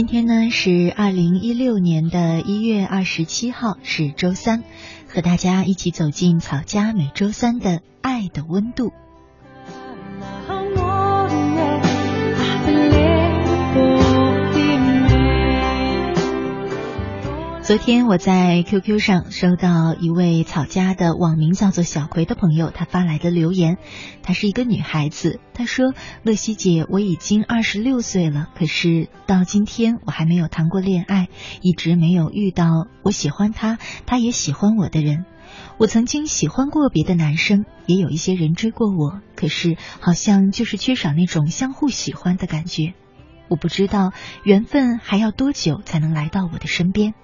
今天呢是二零一六年的一月二十七号，是周三，和大家一起走进草家每周三的爱的温度。昨天我在 QQ 上收到一位草家的网名叫做小葵的朋友，他发来的留言。她是一个女孩子，她说：“乐西姐，我已经二十六岁了，可是到今天我还没有谈过恋爱，一直没有遇到我喜欢他，他也喜欢我的人。我曾经喜欢过别的男生，也有一些人追过我，可是好像就是缺少那种相互喜欢的感觉。我不知道缘分还要多久才能来到我的身边。”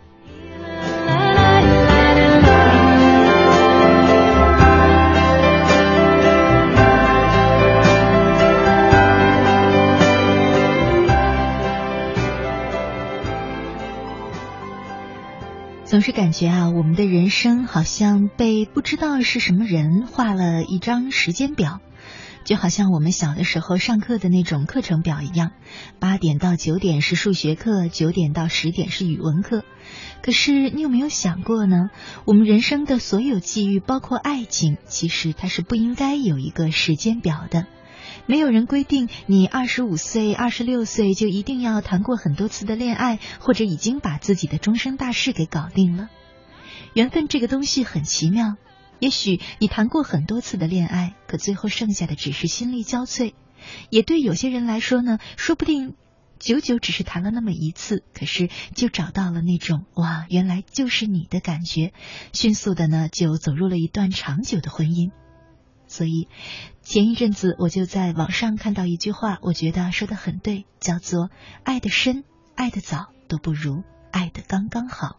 总是感觉啊，我们的人生好像被不知道是什么人画了一张时间表，就好像我们小的时候上课的那种课程表一样，八点到九点是数学课，九点到十点是语文课。可是你有没有想过呢？我们人生的所有际遇，包括爱情，其实它是不应该有一个时间表的。没有人规定你二十五岁、二十六岁就一定要谈过很多次的恋爱，或者已经把自己的终身大事给搞定了。缘分这个东西很奇妙，也许你谈过很多次的恋爱，可最后剩下的只是心力交瘁。也对有些人来说呢，说不定。久久只是谈了那么一次，可是就找到了那种哇，原来就是你的感觉，迅速的呢就走入了一段长久的婚姻。所以前一阵子我就在网上看到一句话，我觉得说的很对，叫做“爱的深、爱的早都不如爱的刚刚好”。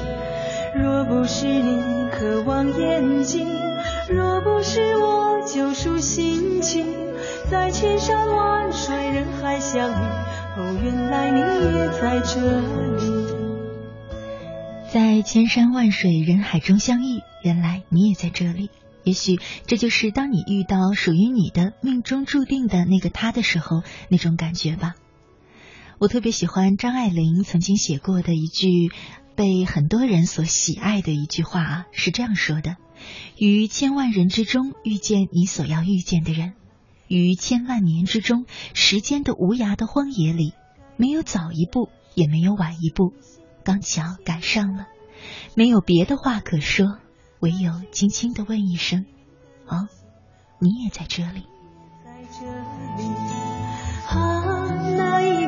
若不是你渴望眼睛若不是我救赎心情。在千山万水人海相遇哦原来你也在这里。在千山万水人海中相遇原来你也在这里。也许这就是当你遇到属于你的命中注定的那个他的时候那种感觉吧。我特别喜欢张爱玲曾经写过的一句被很多人所喜爱的一句话啊，是这样说的：于千万人之中遇见你所要遇见的人，于千万年之中时间的无涯的荒野里，没有早一步，也没有晚一步，刚巧赶上了。没有别的话可说，唯有轻轻的问一声：“哦，你也在这里。”啊，那一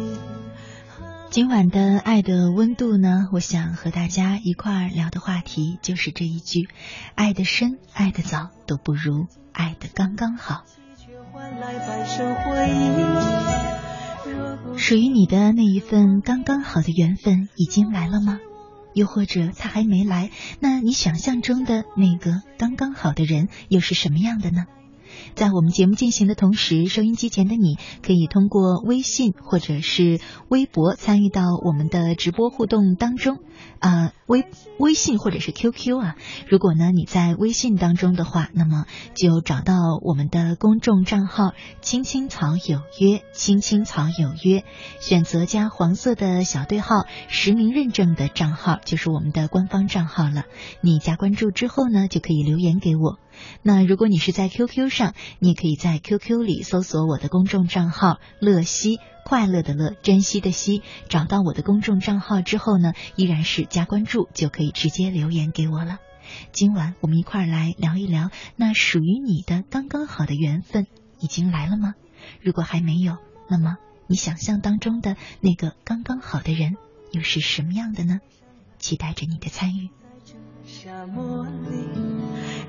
今晚的爱的温度呢？我想和大家一块儿聊的话题就是这一句：爱的深，爱的早，都不如爱的刚刚好。属于你的那一份刚刚好的缘分已经来了吗？又或者他还没来？那你想象中的那个刚刚好的人又是什么样的呢？在我们节目进行的同时，收音机前的你可以通过微信或者是微博参与到我们的直播互动当中。啊，微微信或者是 QQ 啊，如果呢你在微信当中的话，那么就找到我们的公众账号“青青草有约”，“青青草有约”，选择加黄色的小对号，实名认证的账号就是我们的官方账号了。你加关注之后呢，就可以留言给我。那如果你是在 QQ 上，你也可以在 QQ 里搜索我的公众账号“乐西”。快乐的乐，珍惜的惜，找到我的公众账号之后呢，依然是加关注就可以直接留言给我了。今晚我们一块儿来聊一聊，那属于你的刚刚好的缘分已经来了吗？如果还没有，那么你想象当中的那个刚刚好的人又是什么样的呢？期待着你的参与。沙漠里，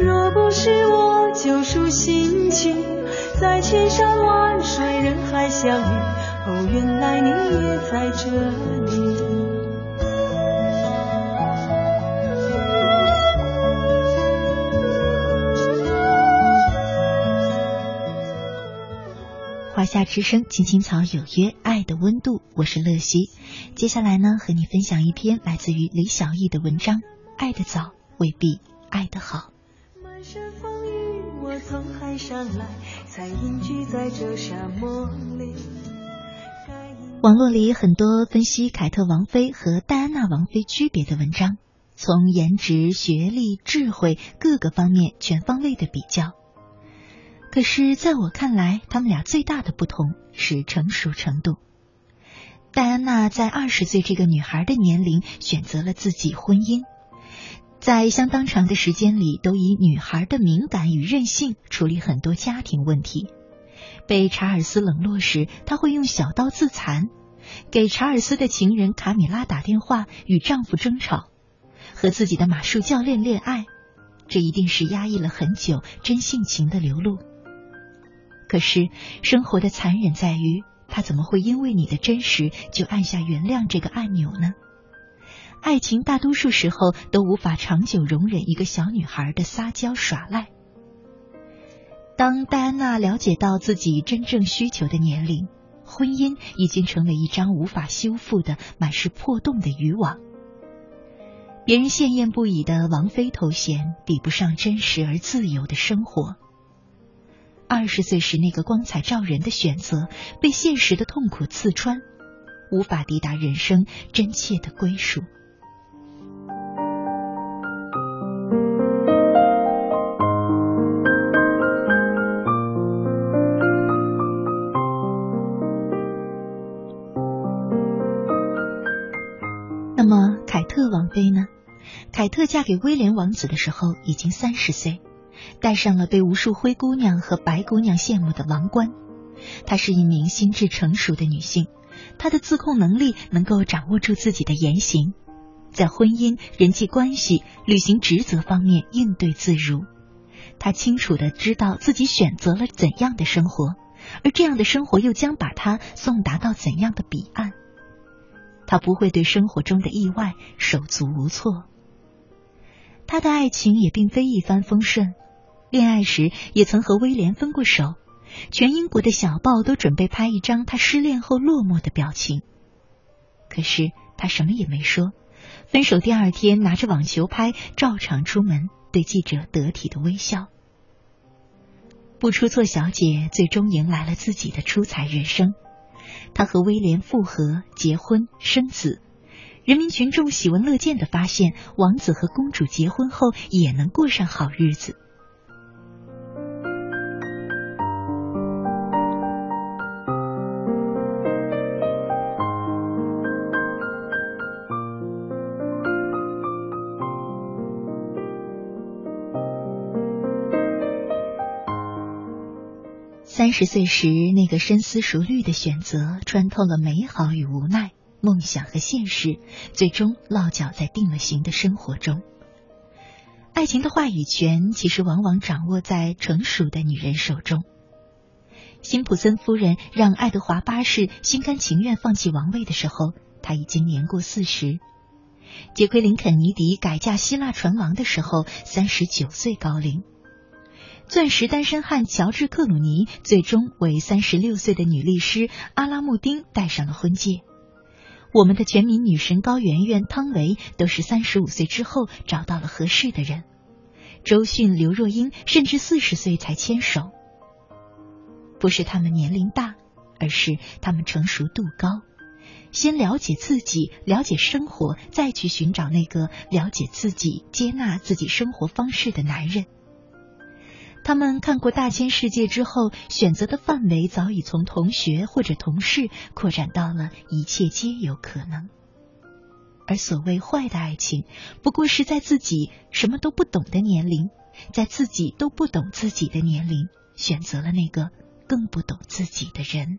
若不是我救赎心情，在千山万水人海相遇。哦，原来你也在这里。华夏之声，青青草有约，爱的温度，我是乐西。接下来呢，和你分享一篇来自于李小艺的文章：爱的早，未必爱的好。从海上来，才隐居在这沙漠里。网络里很多分析凯特王妃和戴安娜王妃区别的文章，从颜值、学历、智慧各个方面全方位的比较。可是，在我看来，他们俩最大的不同是成熟程度。戴安娜在二十岁这个女孩的年龄选择了自己婚姻，在相当长的时间里，都以女孩的敏感与任性处理很多家庭问题。被查尔斯冷落时，他会用小刀自残；给查尔斯的情人卡米拉打电话，与丈夫争吵；和自己的马术教练恋爱。这一定是压抑了很久真性情的流露。可是生活的残忍在于，他怎么会因为你的真实就按下原谅这个按钮呢？爱情大多数时候都无法长久容忍一个小女孩的撒娇耍赖。当戴安娜了解到自己真正需求的年龄，婚姻已经成了一张无法修复的、满是破洞的渔网。别人羡艳不已的王妃头衔，比不上真实而自由的生活。二十岁时那个光彩照人的选择，被现实的痛苦刺穿，无法抵达人生真切的归属。嫁给威廉王子的时候已经三十岁，戴上了被无数灰姑娘和白姑娘羡慕的王冠。她是一名心智成熟的女性，她的自控能力能够掌握住自己的言行，在婚姻、人际关系、履行职责方面应对自如。她清楚的知道自己选择了怎样的生活，而这样的生活又将把她送达到怎样的彼岸。她不会对生活中的意外手足无措。他的爱情也并非一帆风顺，恋爱时也曾和威廉分过手。全英国的小报都准备拍一张他失恋后落寞的表情，可是他什么也没说。分手第二天，拿着网球拍照常出门，对记者得体的微笑。不出错小姐最终迎来了自己的出彩人生，她和威廉复合、结婚、生子。人民群众喜闻乐见的发现，王子和公主结婚后也能过上好日子。三十岁时，那个深思熟虑的选择，穿透了美好与无奈、梦想和现实，最终落脚在定了型的生活中。爱情的话语权，其实往往掌握在成熟的女人手中。辛普森夫人让爱德华八世心甘情愿放弃王位的时候，他已经年过四十；杰奎琳肯尼迪改嫁希腊船王的时候，三十九岁高龄。钻石单身汉乔治·克鲁尼最终为三十六岁的女律师阿拉穆丁戴上了婚戒。我们的全民女神高圆圆、汤唯都是三十五岁之后找到了合适的人。周迅、刘若英甚至四十岁才牵手。不是他们年龄大，而是他们成熟度高。先了解自己，了解生活，再去寻找那个了解自己、接纳自己生活方式的男人。他们看过大千世界之后，选择的范围早已从同学或者同事扩展到了一切皆有可能。而所谓坏的爱情，不过是在自己什么都不懂的年龄，在自己都不懂自己的年龄，选择了那个更不懂自己的人。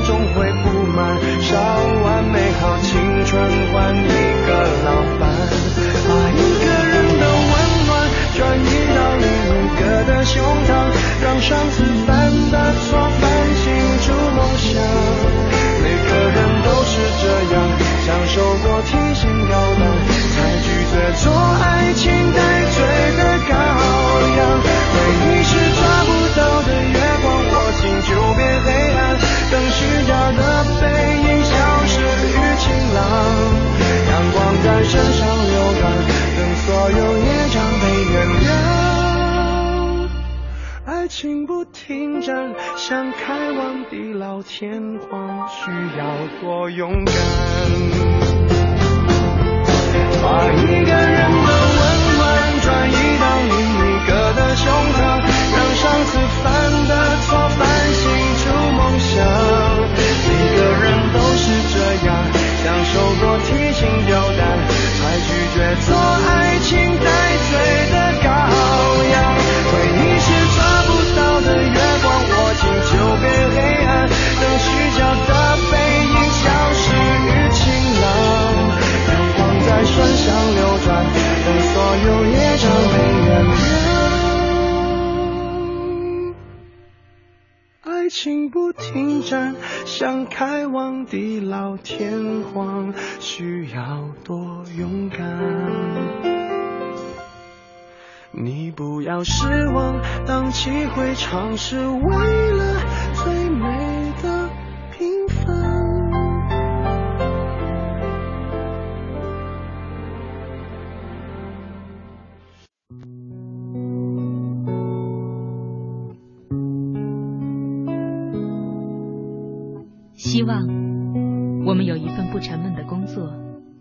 总会不满烧完美好青春换一个老伴把一个人的温暖转移到另一个的胸膛让上次犯的错反省出梦想每个人都是这样享受过提心吊胆才拒绝做爱情的在身上流转，等所有业障被原谅。爱情不停站，想开往地老天荒，需要多勇敢。把一个人的温暖转移到另一个的胸膛，让上次犯的错反省出梦想。每个人都是这样，享受过提心吊上流转，等所有业障被原谅。爱情不停站，想开往地老天荒，需要多勇敢。你不要失望，荡气回肠是为了最美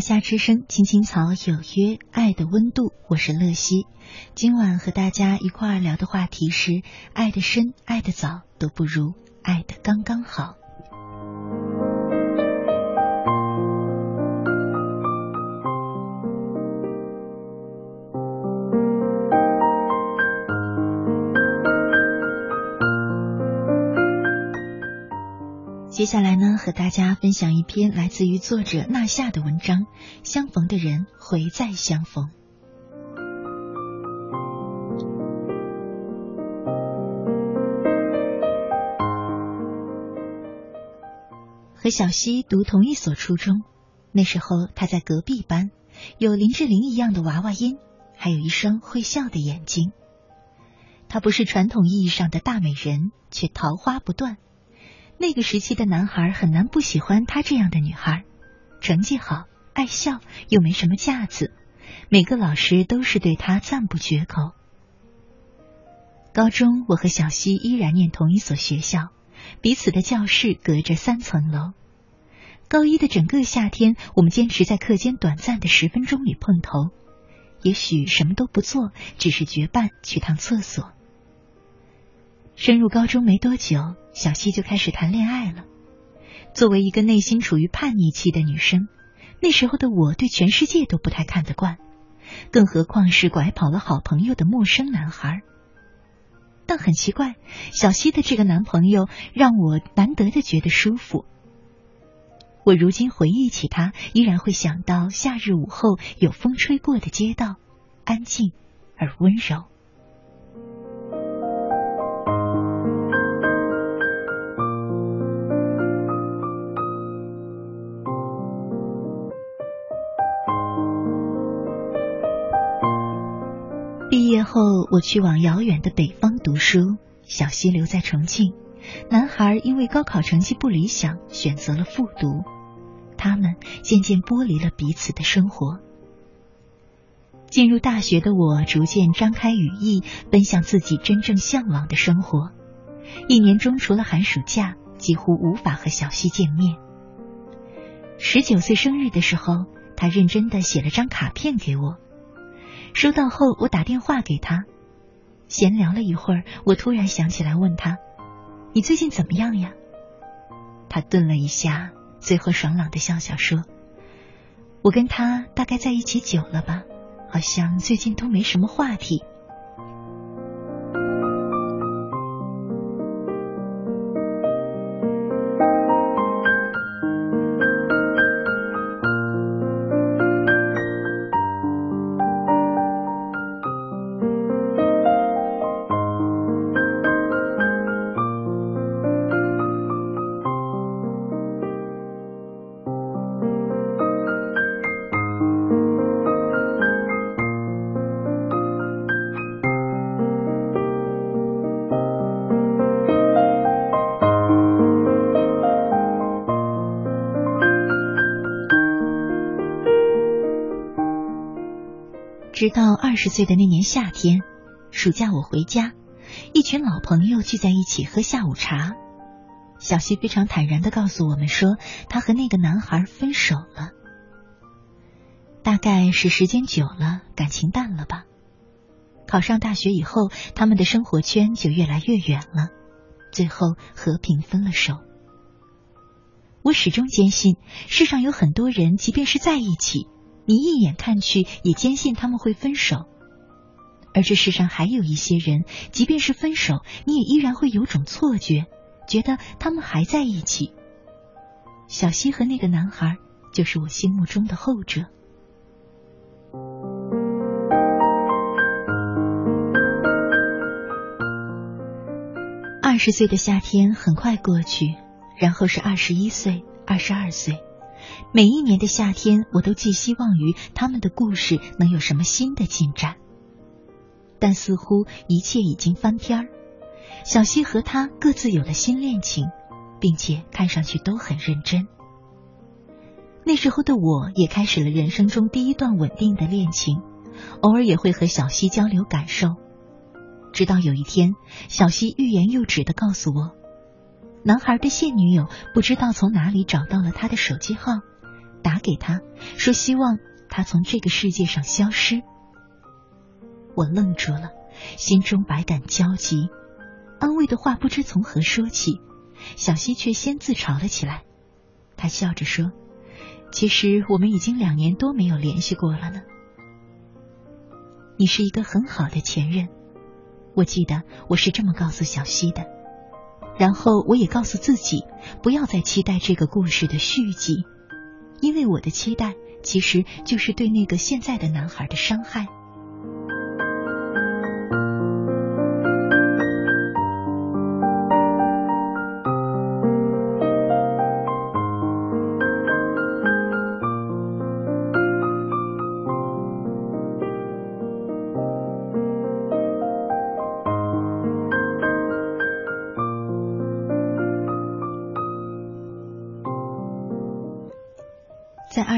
夏之声，青青草有约，爱的温度，我是乐西。今晚和大家一块儿聊的话题是：爱的深，爱的早，都不如爱的刚刚好。下来呢，和大家分享一篇来自于作者纳夏的文章《相逢的人会再相逢》。和小溪读同一所初中，那时候他在隔壁班，有林志玲一样的娃娃音，还有一双会笑的眼睛。她不是传统意义上的大美人，却桃花不断。那个时期的男孩很难不喜欢她这样的女孩，成绩好，爱笑，又没什么架子，每个老师都是对她赞不绝口。高中，我和小溪依然念同一所学校，彼此的教室隔着三层楼。高一的整个夏天，我们坚持在课间短暂的十分钟里碰头，也许什么都不做，只是结伴去趟厕所。升入高中没多久，小溪就开始谈恋爱了。作为一个内心处于叛逆期的女生，那时候的我对全世界都不太看得惯，更何况是拐跑了好朋友的陌生男孩。但很奇怪，小溪的这个男朋友让我难得的觉得舒服。我如今回忆起他，依然会想到夏日午后有风吹过的街道，安静而温柔。后，我去往遥远的北方读书，小溪留在重庆。男孩因为高考成绩不理想，选择了复读。他们渐渐剥离了彼此的生活。进入大学的我，逐渐张开羽翼，奔向自己真正向往的生活。一年中，除了寒暑假，几乎无法和小溪见面。十九岁生日的时候，他认真的写了张卡片给我。收到后，我打电话给他，闲聊了一会儿，我突然想起来问他：“你最近怎么样呀？”他顿了一下。最后爽朗的笑笑说：“我跟他大概在一起久了吧，好像最近都没什么话题。”直到二十岁的那年夏天，暑假我回家，一群老朋友聚在一起喝下午茶。小溪非常坦然的告诉我们说，他和那个男孩分手了。大概是时间久了，感情淡了吧。考上大学以后，他们的生活圈就越来越远了，最后和平分了手。我始终坚信，世上有很多人，即便是在一起。你一眼看去也坚信他们会分手，而这世上还有一些人，即便是分手，你也依然会有种错觉，觉得他们还在一起。小溪和那个男孩就是我心目中的后者。二十岁的夏天很快过去，然后是二十一岁、二十二岁。每一年的夏天，我都寄希望于他们的故事能有什么新的进展，但似乎一切已经翻篇儿。小溪和他各自有了新恋情，并且看上去都很认真。那时候的我也开始了人生中第一段稳定的恋情，偶尔也会和小溪交流感受。直到有一天，小溪欲言又止的告诉我。男孩的现女友不知道从哪里找到了他的手机号，打给他说希望他从这个世界上消失。我愣住了，心中百感交集，安慰的话不知从何说起。小溪却先自嘲了起来，他笑着说：“其实我们已经两年多没有联系过了呢。”你是一个很好的前任，我记得我是这么告诉小溪的。然后我也告诉自己，不要再期待这个故事的续集，因为我的期待其实就是对那个现在的男孩的伤害。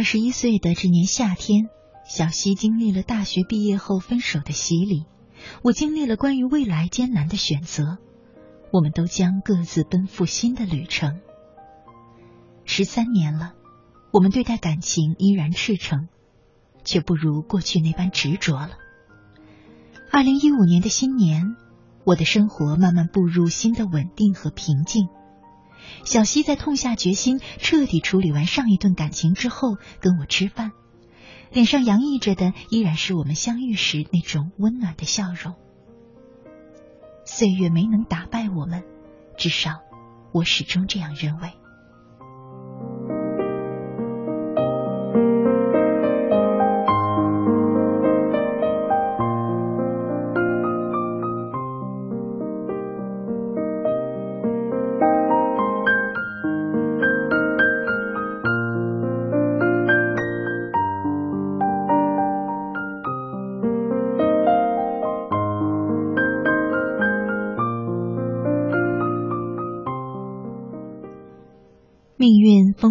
二十一岁的这年夏天，小溪经历了大学毕业后分手的洗礼，我经历了关于未来艰难的选择，我们都将各自奔赴新的旅程。十三年了，我们对待感情依然赤诚，却不如过去那般执着了。二零一五年的新年，我的生活慢慢步入新的稳定和平静。小溪在痛下决心，彻底处理完上一段感情之后，跟我吃饭，脸上洋溢着的依然是我们相遇时那种温暖的笑容。岁月没能打败我们，至少我始终这样认为。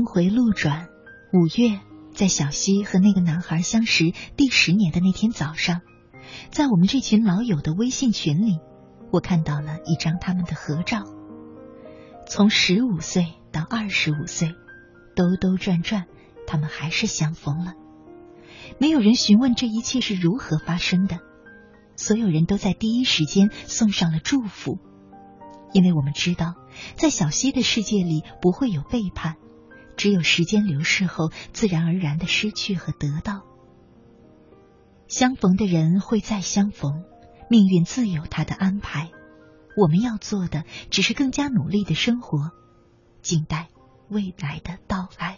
峰回路转，五月，在小溪和那个男孩相识第十年的那天早上，在我们这群老友的微信群里，我看到了一张他们的合照。从十五岁到二十五岁，兜兜转转，他们还是相逢了。没有人询问这一切是如何发生的，所有人都在第一时间送上了祝福，因为我们知道，在小溪的世界里不会有背叛，只有时间流逝后自然而然的失去和得到。相逢的人会再相逢，命运自有他的安排。我们要做的只是更加努力的生活，静待未来的到来。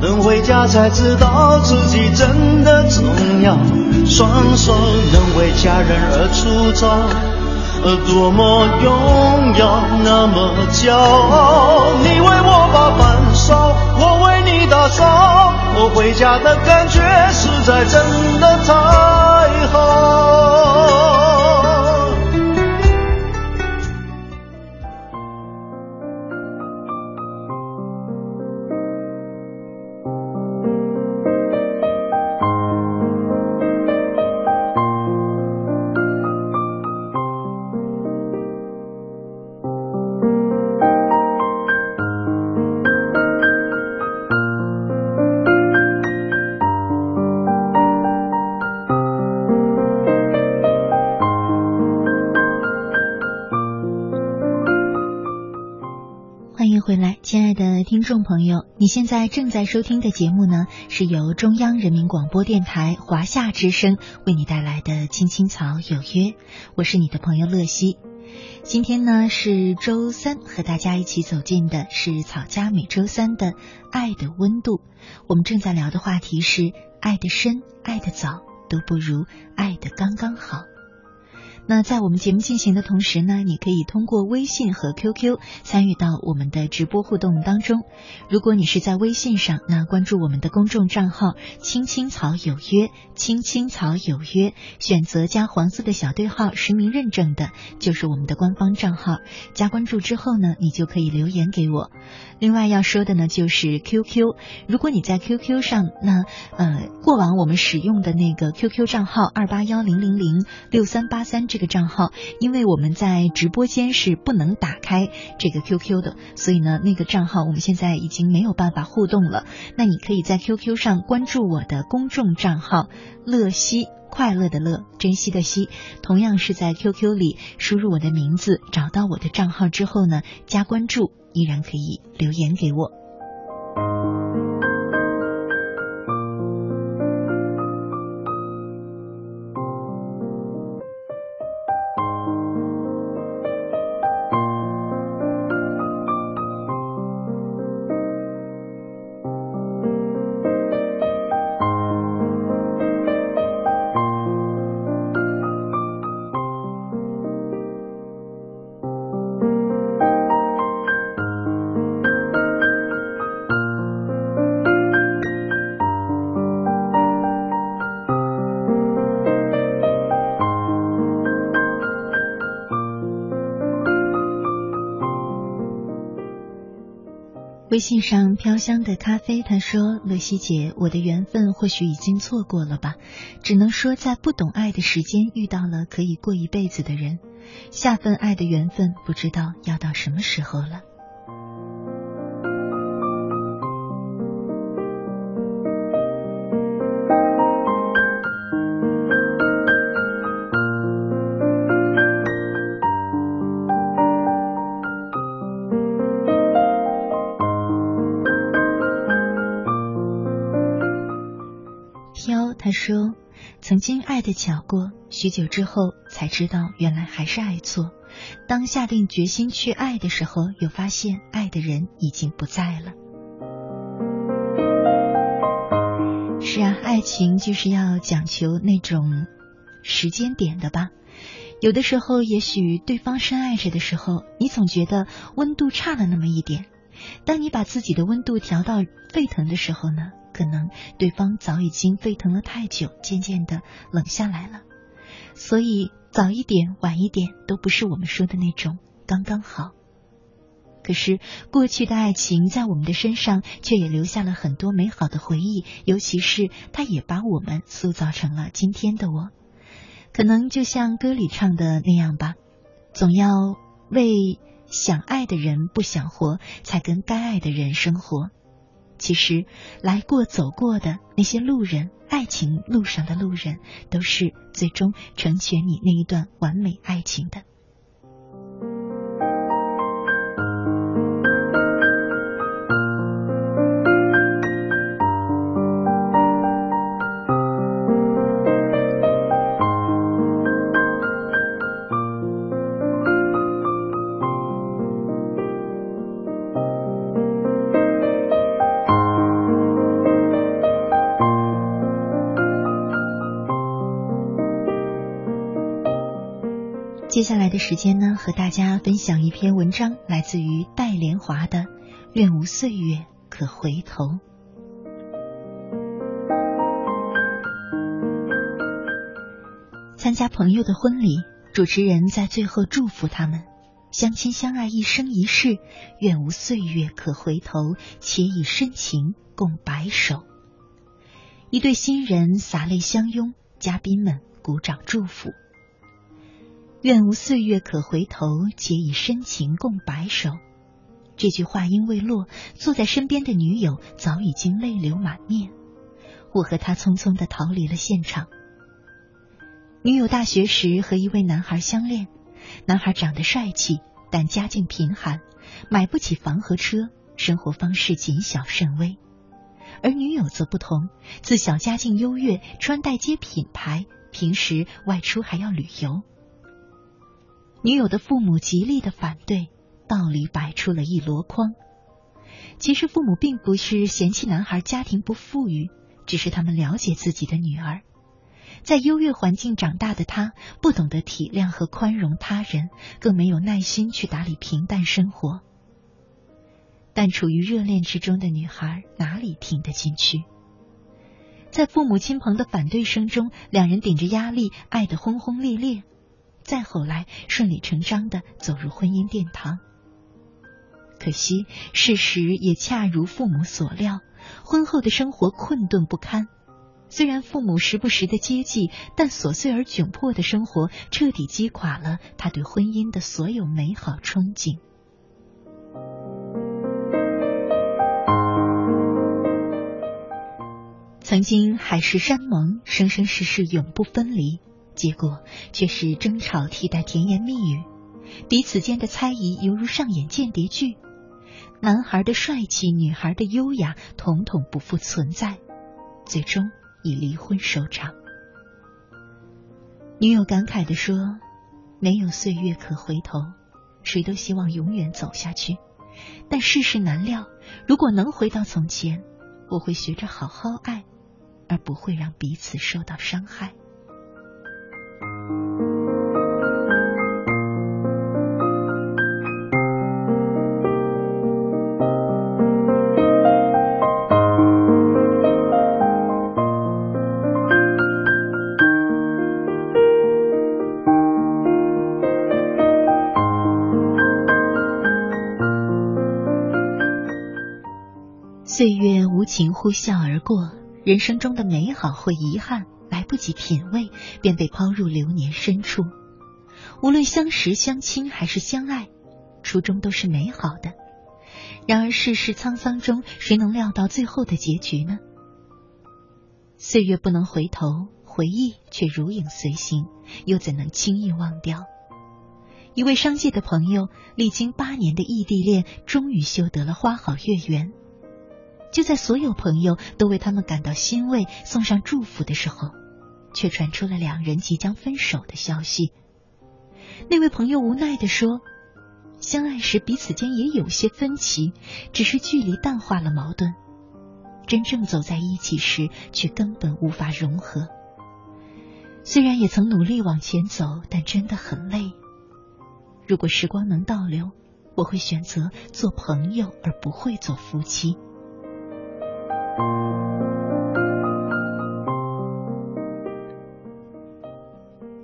能回家才知道自己真的重要，双手能为家人而出招，多么荣耀，那么骄傲，你为我把饭烧，我为你打扫。我回家的感觉实在真的太好。你现在正在收听的节目呢，是由中央人民广播电台华夏之声为你带来的《青青草有约》，我是你的朋友乐西。今天呢是周三，和大家一起走进的是草家每周三的《爱的温度》。我们正在聊的话题是：爱的深、爱的早都不如爱的刚刚好。那在我们节目进行的同时呢，你可以通过微信和 QQ 参与到我们的直播互动当中。如果你是在微信上，那关注我们的公众账号“青青草有约”，“青青草有约”，选择加黄色的小对号实名认证的，就是我们的官方账号。加关注之后呢，你就可以留言给我。另外要说的呢，就是 QQ。如果你在 QQ 上，那呃，过往我们使用的那个 QQ 账号二八幺零零零六三八三。这个账号，因为我们在直播间是不能打开这个 QQ 的，所以呢，那个账号我们现在已经没有办法互动了。那你可以在 QQ 上关注我的公众账号“乐西”，快乐的乐，珍惜的惜。同样是在 QQ 里输入我的名字，找到我的账号之后呢，加关注，依然可以留言给我。信上飘香的咖啡，他说：“乐西姐，我的缘分或许已经错过了吧，只能说在不懂爱的时间遇到了可以过一辈子的人，下份爱的缘分不知道要到什么时候了。”巧过，许久之后才知道原来还是爱错。当下定决心去爱的时候，又发现爱的人已经不在了。”是啊，爱情就是要讲求那种时间点的吧。有的时候，也许对方深爱着的时候，你总觉得温度差了那么一点。当你把自己的温度调到沸腾的时候呢，可能对方早已经沸腾了太久，渐渐的冷下来了。所以，早一点、晚一点，都不是我们说的那种刚刚好。可是，过去的爱情在我们的身上却也留下了很多美好的回忆，尤其是它也把我们塑造成了今天的我。可能就像歌里唱的那样吧，总要为想爱的人不想活，才跟该爱的人生活。其实，来过走过的那些路人，爱情路上的路人，都是最终成全你那一段完美爱情的。的时间呢，和大家分享一篇文章，来自于戴莲华的《愿无岁月可回头》。参加朋友的婚礼，主持人在最后祝福他们：相亲相爱一生一世，愿无岁月可回头，且以深情共白首。一对新人洒泪相拥，嘉宾们鼓掌祝福。愿无岁月可回头，且以深情共白首。这句话音未落，坐在身边的女友早已经泪流满面。我和他匆匆的逃离了现场。女友大学时和一位男孩相恋，男孩长得帅气，但家境贫寒，买不起房和车，生活方式谨小慎微。而女友则不同，自小家境优越，穿戴皆品牌，平时外出还要旅游。女友的父母极力的反对，道理摆出了一箩筐。其实父母并不是嫌弃男孩家庭不富裕，只是他们了解自己的女儿，在优越环境长大的她，不懂得体谅和宽容他人，更没有耐心去打理平淡生活。但处于热恋之中的女孩哪里听得进去？在父母亲朋的反对声中，两人顶着压力爱得轰轰烈烈。再后来，顺理成章的走入婚姻殿堂。可惜，事实也恰如父母所料，婚后的生活困顿不堪。虽然父母时不时的接济，但琐碎而窘迫的生活彻底击垮了他对婚姻的所有美好憧憬。曾经海誓山盟，生生世世永不分离。结果却是争吵替代甜言蜜语，彼此间的猜疑犹如上演间谍剧。男孩的帅气，女孩的优雅，统统不复存在，最终以离婚收场。女友感慨地说：“没有岁月可回头，谁都希望永远走下去，但世事难料。如果能回到从前，我会学着好好爱，而不会让彼此受到伤害。”呼啸而过，人生中的美好或遗憾。来不及品味，便被抛入流年深处。无论相识、相亲还是相爱，初衷都是美好的。然而世事沧桑中，谁能料到最后的结局呢？岁月不能回头，回忆却如影随形，又怎能轻易忘掉？一位商界的朋友，历经八年的异地恋，终于修得了花好月圆。就在所有朋友都为他们感到欣慰、送上祝福的时候，却传出了两人即将分手的消息。那位朋友无奈地说：“相爱时彼此间也有些分歧，只是距离淡化了矛盾；真正走在一起时，却根本无法融合。虽然也曾努力往前走，但真的很累。如果时光能倒流，我会选择做朋友，而不会做夫妻。”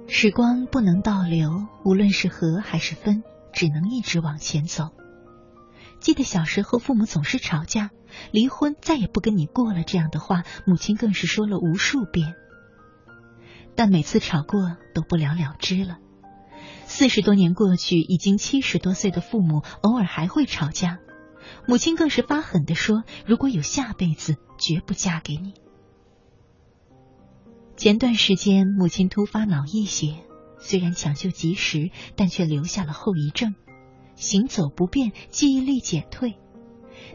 时光不能倒流，无论是合还是分，只能一直往前走。记得小时候，父母总是吵架，离婚，再也不跟你过了这样的话，母亲更是说了无数遍。但每次吵过都不了了之了。四十多年过去，已经七十多岁的父母偶尔还会吵架。母亲更是发狠的说：“如果有下辈子，绝不嫁给你。”前段时间，母亲突发脑溢血，虽然抢救及时，但却留下了后遗症，行走不便，记忆力减退。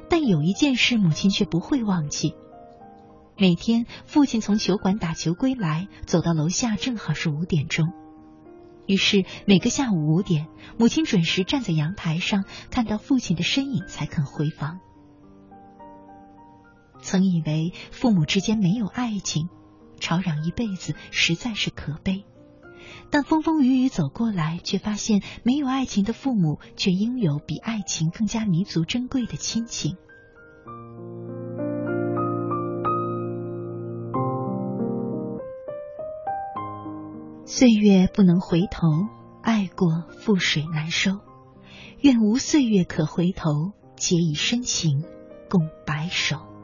但有一件事，母亲却不会忘记：每天父亲从球馆打球归来，走到楼下正好是五点钟。于是每个下午五点，母亲准时站在阳台上，看到父亲的身影才肯回房。曾以为父母之间没有爱情，吵嚷一辈子实在是可悲，但风风雨雨走过来，却发现没有爱情的父母，却拥有比爱情更加弥足珍贵的亲情。岁月不能回头，爱过覆水难收。愿无岁月可回头，结以深情共白首。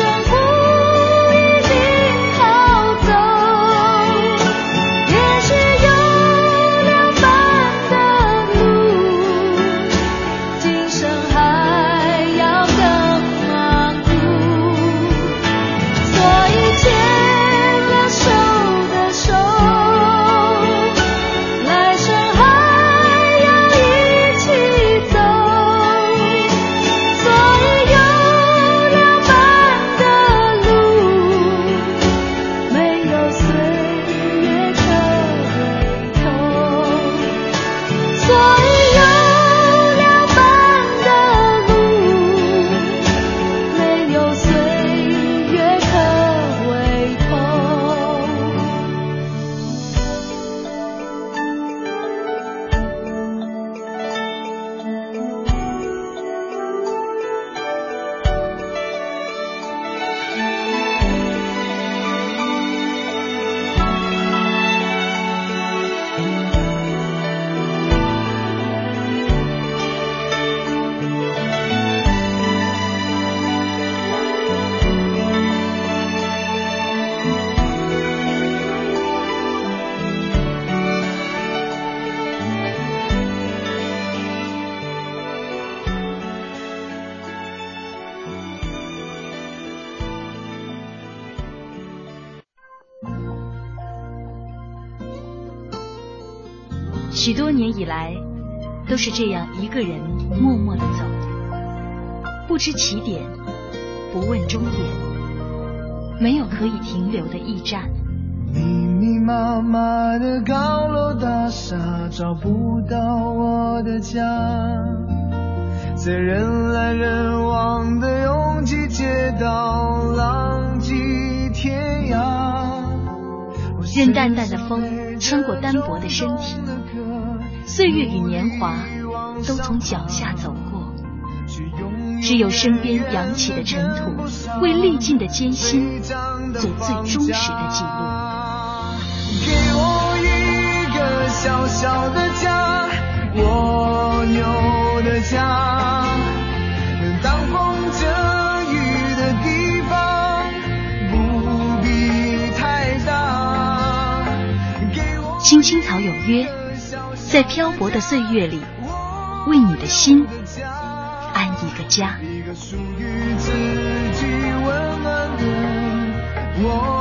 全身密密麻麻的高楼大厦找不到我的家，在人来人往的拥挤街道浪迹天涯。任淡淡的风穿过单薄的身体，岁月与年华都从脚下走过，只有身边扬起的尘土，为历尽的艰辛做最忠实的记录。小小的家，蜗牛的家，当风遮雨的地方，不必太大。青青草有约，在漂泊的岁月里，为你的心安一个家。一个属于自己温暖的蜗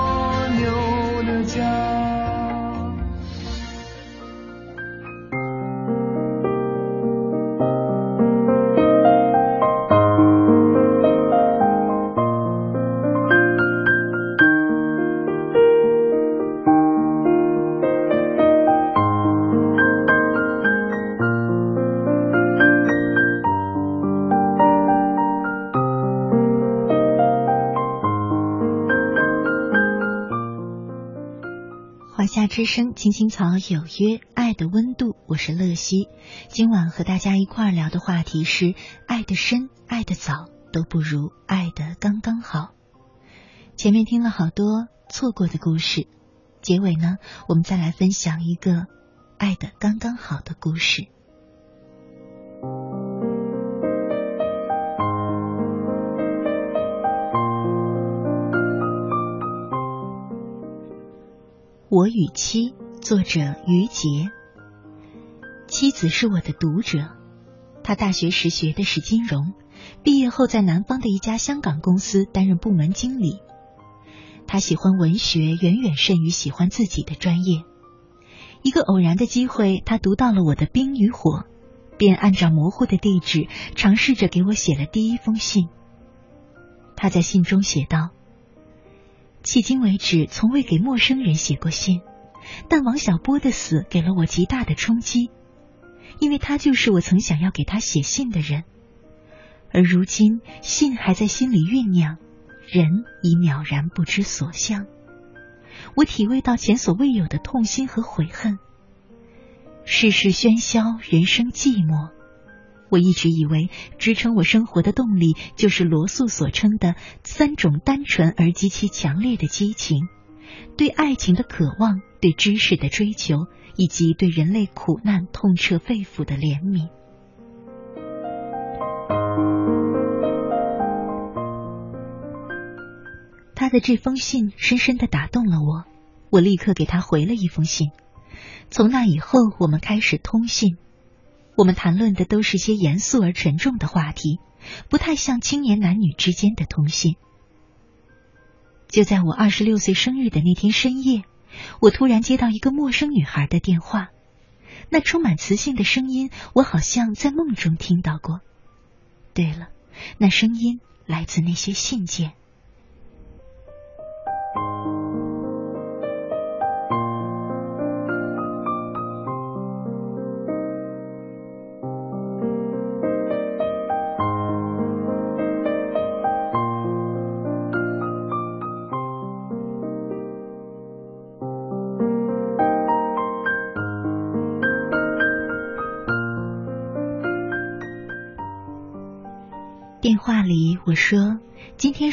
之声，青青草有约，爱的温度，我是乐西。今晚和大家一块儿聊的话题是：爱的深，爱的早，都不如爱的刚刚好。前面听了好多错过的故事，结尾呢，我们再来分享一个爱的刚刚好的故事。我与妻，作者于杰。妻子是我的读者，她大学时学的是金融，毕业后在南方的一家香港公司担任部门经理。她喜欢文学，远远胜于喜欢自己的专业。一个偶然的机会，她读到了我的《冰与火》，便按照模糊的地址，尝试着给我写了第一封信。他在信中写道。迄今为止，从未给陌生人写过信，但王小波的死给了我极大的冲击，因为他就是我曾想要给他写信的人。而如今，信还在心里酝酿，人已渺然不知所向。我体味到前所未有的痛心和悔恨。世事喧嚣，人生寂寞，我一直以为支撑我生活的动力就是罗素所称的三种单纯而极其强烈的激情：对爱情的渴望、对知识的追求，以及对人类苦难痛彻肺腑的怜悯。他的这封信深深的打动了我，我立刻给他回了一封信。从那以后，我们开始通信。我们谈论的都是些严肃而沉重的话题，不太像青年男女之间的通信。就在我二十六岁生日的那天深夜，我突然接到一个陌生女孩的电话，那充满磁性的声音，我好像在梦中听到过。对了，那声音来自那些信件。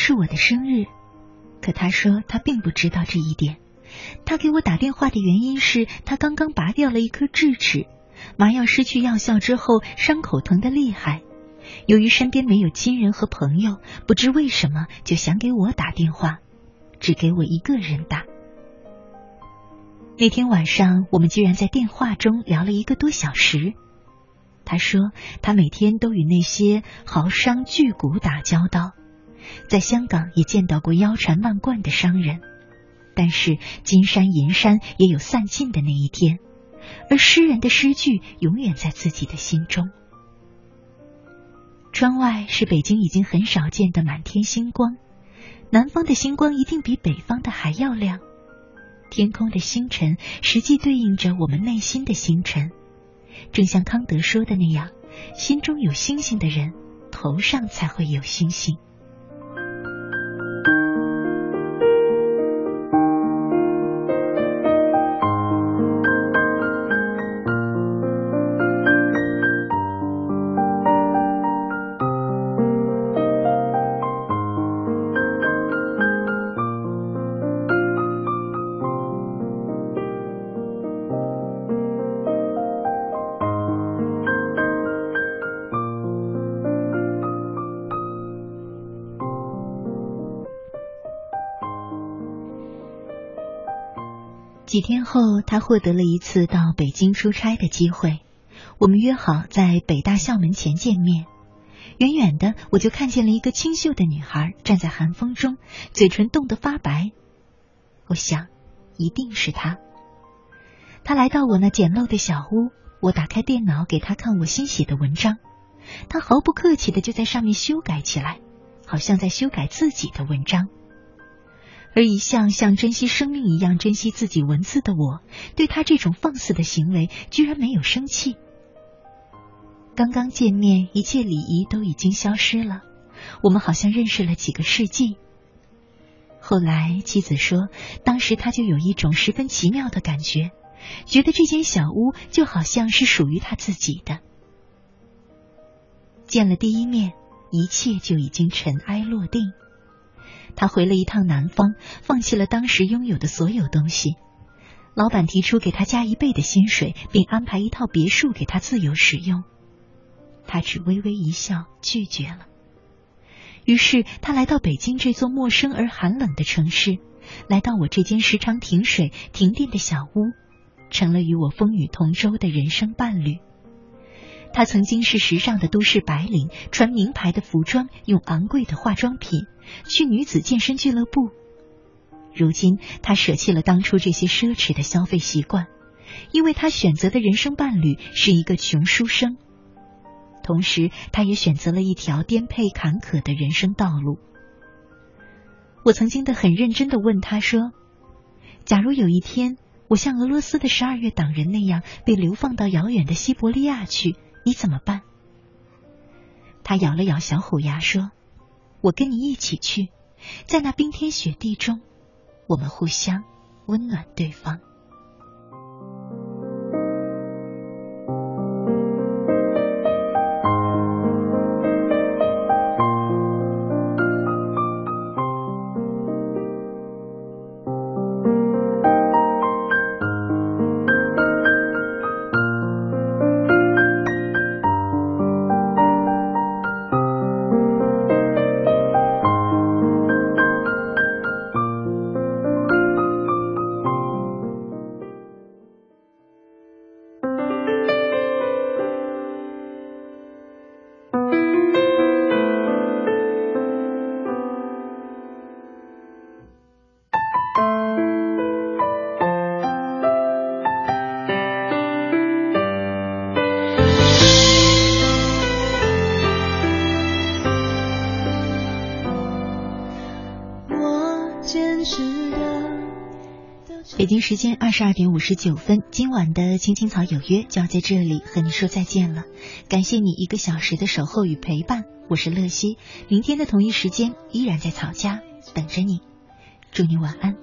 是我的生日，可他说他并不知道这一点。他给我打电话的原因是他刚刚拔掉了一颗智齿，麻药失去药效之后伤口疼得厉害。由于身边没有亲人和朋友，不知为什么就想给我打电话，只给我一个人打。那天晚上我们居然在电话中聊了一个多小时。他说，他每天都与那些豪商巨贾打交道，在香港也见到过腰缠万贯的商人，但是金山银山也有散尽的那一天，而诗人的诗句永远在自己的心中。窗外是北京已经很少见的满天星光，南方的星光一定比北方的还要亮，天空的星辰实际对应着我们内心的星辰。正像康德说的那样，心中有星星的人，头上才会有星星。几天后，他获得了一次到北京出差的机会。我们约好在北大校门前见面。远远的，我就看见了一个清秀的女孩站在寒风中，嘴唇冻得发白。我想，一定是她。她来到我那简陋的小屋，我打开电脑给她看我新写的文章，她毫不客气的就在上面修改起来，好像在修改自己的文章。而一向像珍惜生命一样珍惜自己文字的我，对他这种放肆的行为居然没有生气。刚刚见面，一切礼仪都已经消失了，我们好像认识了几个世纪。后来妻子说，当时他就有一种十分奇妙的感觉，觉得这间小屋就好像是属于他自己的。见了第一面，一切就已经尘埃落定。他回了一趟南方，放弃了当时拥有的所有东西。老板提出给他加一倍的薪水，并安排一套别墅给他自由使用，他只微微一笑拒绝了。于是他来到北京这座陌生而寒冷的城市，来到我这间时常停水停电的小屋，成了与我风雨同舟的人生伴侣。他曾经是时尚的都市白领，穿名牌的服装，用昂贵的化妆品，去女子健身俱乐部。如今，他舍弃了当初这些奢侈的消费习惯，因为他选择的人生伴侣是一个穷书生。同时，他也选择了一条颠沛坎坷的人生道路。我曾经的很认真的问他说：“假如有一天，我像俄罗斯的十二月党人那样被流放到遥远的西伯利亚去？”你怎么办？他咬了咬小虎牙，说：“我跟你一起去，在那冰天雪地中，我们互相温暖对方。”十二点五十九分，今晚的青青草有约就要在这里和你说再见了。感谢你一个小时的守候与陪伴，我是乐西，明天的同一时间依然在草家等着你，祝你晚安。